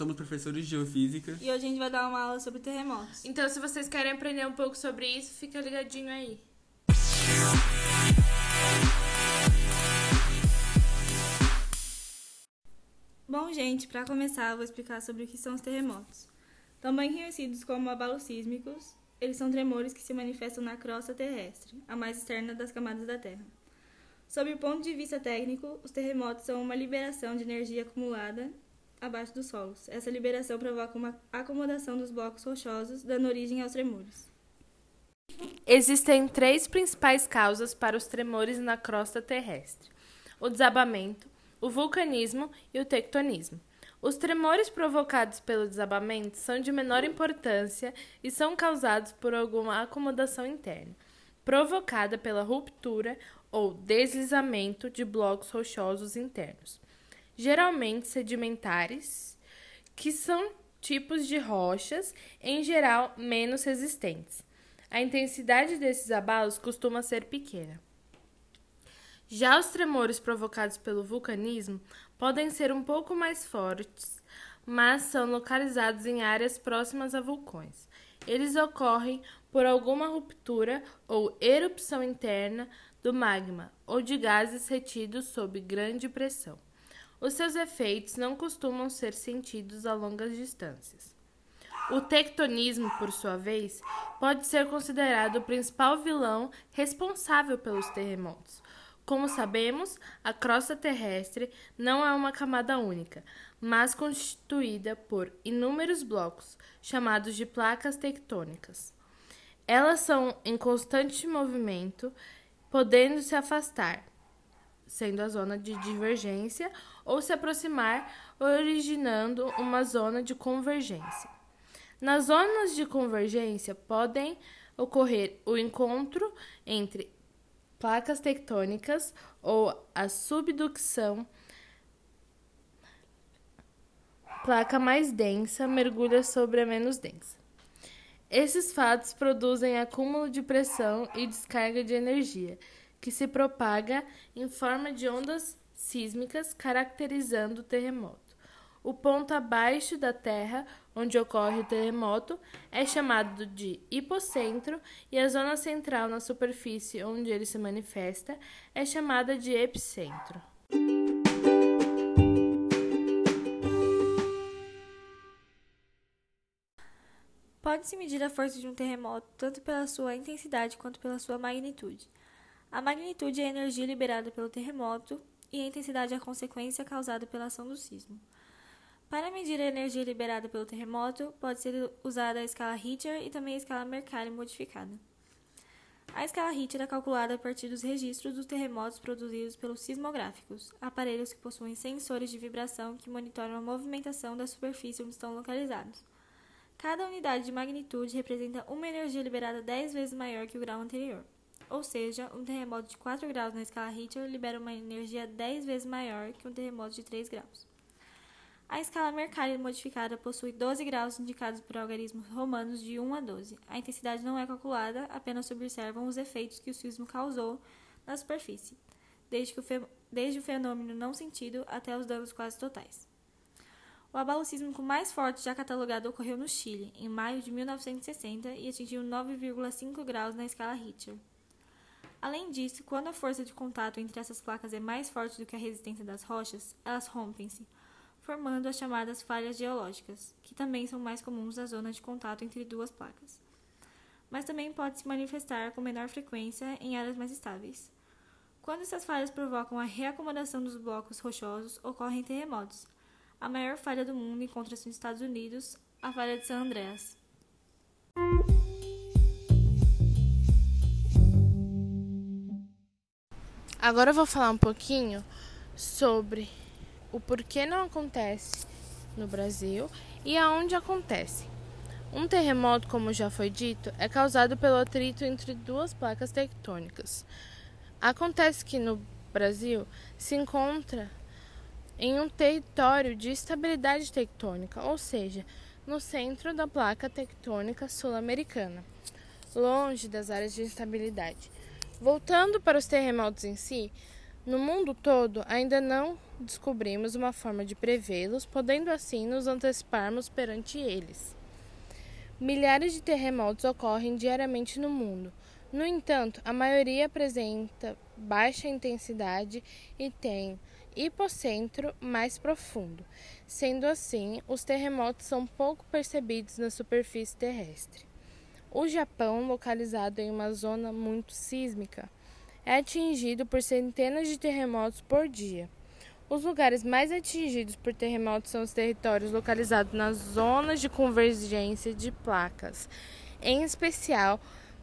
somos professores de geofísica. E hoje a gente vai dar uma aula sobre terremotos. Então, se vocês querem aprender um pouco sobre isso, fica ligadinho aí. Bom, gente, para começar, eu vou explicar sobre o que são os terremotos. Também conhecidos como abalos sísmicos, eles são tremores que se manifestam na crosta terrestre, a mais externa das camadas da Terra. Sob o ponto de vista técnico, os terremotos são uma liberação de energia acumulada abaixo dos solos. Essa liberação provoca uma acomodação dos blocos rochosos, dando origem aos tremores. Existem três principais causas para os tremores na crosta terrestre: o desabamento, o vulcanismo e o tectonismo. Os tremores provocados pelo desabamento são de menor importância e são causados por alguma acomodação interna, provocada pela ruptura ou deslizamento de blocos rochosos internos, geralmente sedimentares, que são tipos de rochas, em geral menos resistentes. A intensidade desses abalos costuma ser pequena. Já os tremores provocados pelo vulcanismo podem ser um pouco mais fortes, mas são localizados em áreas próximas a vulcões. Eles ocorrem por alguma ruptura ou erupção interna do magma ou de gases retidos sob grande pressão. Os seus efeitos não costumam ser sentidos a longas distâncias. O tectonismo, por sua vez, pode ser considerado o principal vilão responsável pelos terremotos. Como sabemos, a crosta terrestre não é uma camada única, mas constituída por inúmeros blocos, chamados de placas tectônicas. Elas são em constante movimento, podendo se afastar, sendo a zona de divergência, ou se aproximar, originando uma zona de convergência. Nas zonas de convergência podem ocorrer o encontro entre placas tectônicas ou a subducção. Placa mais densa mergulha sobre a menos densa. Esses fatos produzem acúmulo de pressão e descarga de energia, que se propaga em forma de ondas sísmicas, caracterizando o terremoto. O ponto abaixo da Terra, onde ocorre o terremoto, é chamado de hipocentro e a zona central na superfície onde ele se manifesta é chamada de epicentro. Pode-se medir a força de um terremoto tanto pela sua intensidade quanto pela sua magnitude. A magnitude é a energia liberada pelo terremoto e a intensidade é a consequência causada pela ação do sismo. Para medir a energia liberada pelo terremoto, pode ser usada a escala Richter e também a escala Mercalli modificada. A escala Richter é calculada a partir dos registros dos terremotos produzidos pelos sismográficos, aparelhos que possuem sensores de vibração que monitoram a movimentação da superfície onde estão localizados. Cada unidade de magnitude representa uma energia liberada 10 vezes maior que o grau anterior. Ou seja, um terremoto de 4 graus na escala Richter libera uma energia 10 vezes maior que um terremoto de 3 graus. A escala Mercalli modificada possui 12 graus indicados por algarismos romanos de 1 a 12. A intensidade não é calculada, apenas se observam os efeitos que o sismo causou na superfície, desde, o, desde o fenômeno não sentido até os danos quase totais. O abalo sísmico mais forte já catalogado ocorreu no Chile, em maio de 1960, e atingiu 9,5 graus na escala Richter. Além disso, quando a força de contato entre essas placas é mais forte do que a resistência das rochas, elas rompem-se, formando as chamadas falhas geológicas, que também são mais comuns na zona de contato entre duas placas. Mas também pode se manifestar com menor frequência em áreas mais estáveis. Quando essas falhas provocam a reacomodação dos blocos rochosos, ocorrem terremotos. A maior falha do mundo encontra-se nos Estados Unidos, a falha de San Andreas. Agora eu vou falar um pouquinho sobre o porquê não acontece no Brasil e aonde acontece. Um terremoto, como já foi dito, é causado pelo atrito entre duas placas tectônicas. Acontece que no Brasil se encontra em um território de estabilidade tectônica, ou seja, no centro da placa tectônica sul-americana, longe das áreas de instabilidade. Voltando para os terremotos em si, No mundo todo, ainda não descobrimos uma forma de prevê-los, podendo assim nos anteciparmos perante eles. Milhares de terremotos ocorrem diariamente no mundo. No entanto, a maioria apresenta baixa intensidade e tem hipocentro mais profundo. Sendo assim, os terremotos são pouco percebidos na superfície terrestre. O Japão, localizado em uma zona muito sísmica, é atingido por centenas de terremotos por dia. Os lugares mais atingidos por terremotos são os territórios localizados nas zonas de convergência de placas, em especial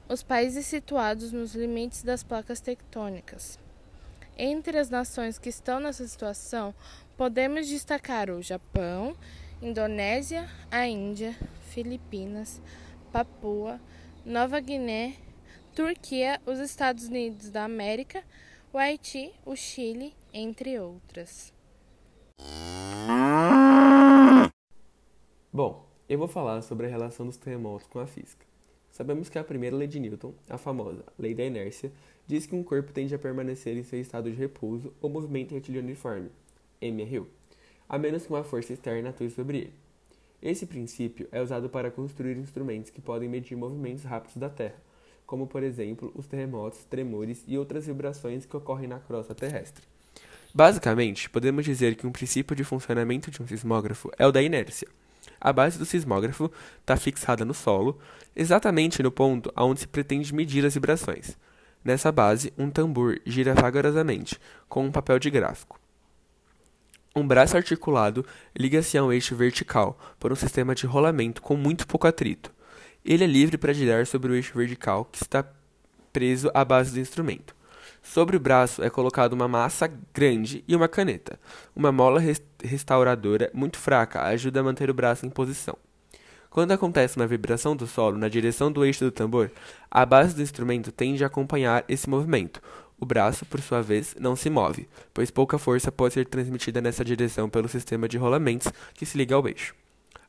os países situados nos limites das placas tectônicas. Entre as nações que estão nessa situação, podemos destacar o Japão, Indonésia, a Índia, Filipinas, Papua, Nova Guiné, Turquia, os Estados Unidos da América, o Haiti, o Chile, entre outras. Bom, eu vou falar sobre a relação dos terremotos com a física. Sabemos que a primeira lei de Newton, a famosa lei da inércia, diz que um corpo tende a permanecer em seu estado de repouso ou movimento retilíneo uniforme, MRU, a menos que uma força externa atue sobre ele. Esse princípio é usado para construir instrumentos que podem medir movimentos rápidos da Terra, como por exemplo os terremotos, tremores e outras vibrações que ocorrem na crosta terrestre. Basicamente, podemos dizer que um princípio de funcionamento de um sismógrafo é o da inércia. A base do sismógrafo está fixada no solo, exatamente no ponto onde se pretende medir as vibrações. Nessa base, um tambor gira vagarosamente, com um papel de gráfico. Um braço articulado liga-se a um eixo vertical por um sistema de rolamento com muito pouco atrito. Ele é livre para girar sobre o eixo vertical que está preso à base do instrumento. Sobre o braço é colocada uma massa grande e uma caneta. Uma mola restauradora muito fraca ajuda a manter o braço em posição. Quando acontece uma vibração do solo na direção do eixo do tambor, a base do instrumento tende a acompanhar esse movimento. O braço, por sua vez, não se move, pois pouca força pode ser transmitida nessa direção pelo sistema de rolamentos que se liga ao eixo.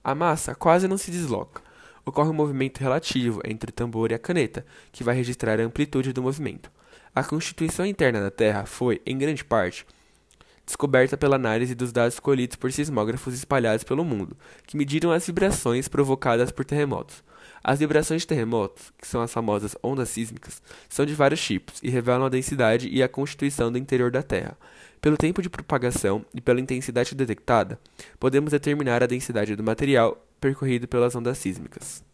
A massa quase não se desloca. Ocorre um movimento relativo entre o tambor e a caneta, que vai registrar a amplitude do movimento. A constituição interna da Terra foi, em grande parte, descoberta pela análise dos dados colhidos por sismógrafos espalhados pelo mundo, que mediram as vibrações provocadas por terremotos. As vibrações de terremotos, que são as famosas ondas sísmicas, são de vários tipos e revelam a densidade e a constituição do interior da Terra. Pelo tempo de propagação e pela intensidade detectada, podemos determinar a densidade do material percorrido pelas ondas sísmicas.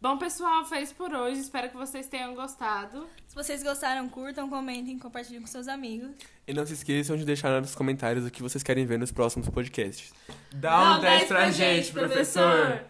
Bom, pessoal, foi isso por hoje. Espero que vocês tenham gostado. Se vocês gostaram, curtam, comentem, compartilhem com seus amigos. E não se esqueçam de deixar nos comentários o que vocês querem ver nos próximos podcasts. Dá um 10 pra gente, professor!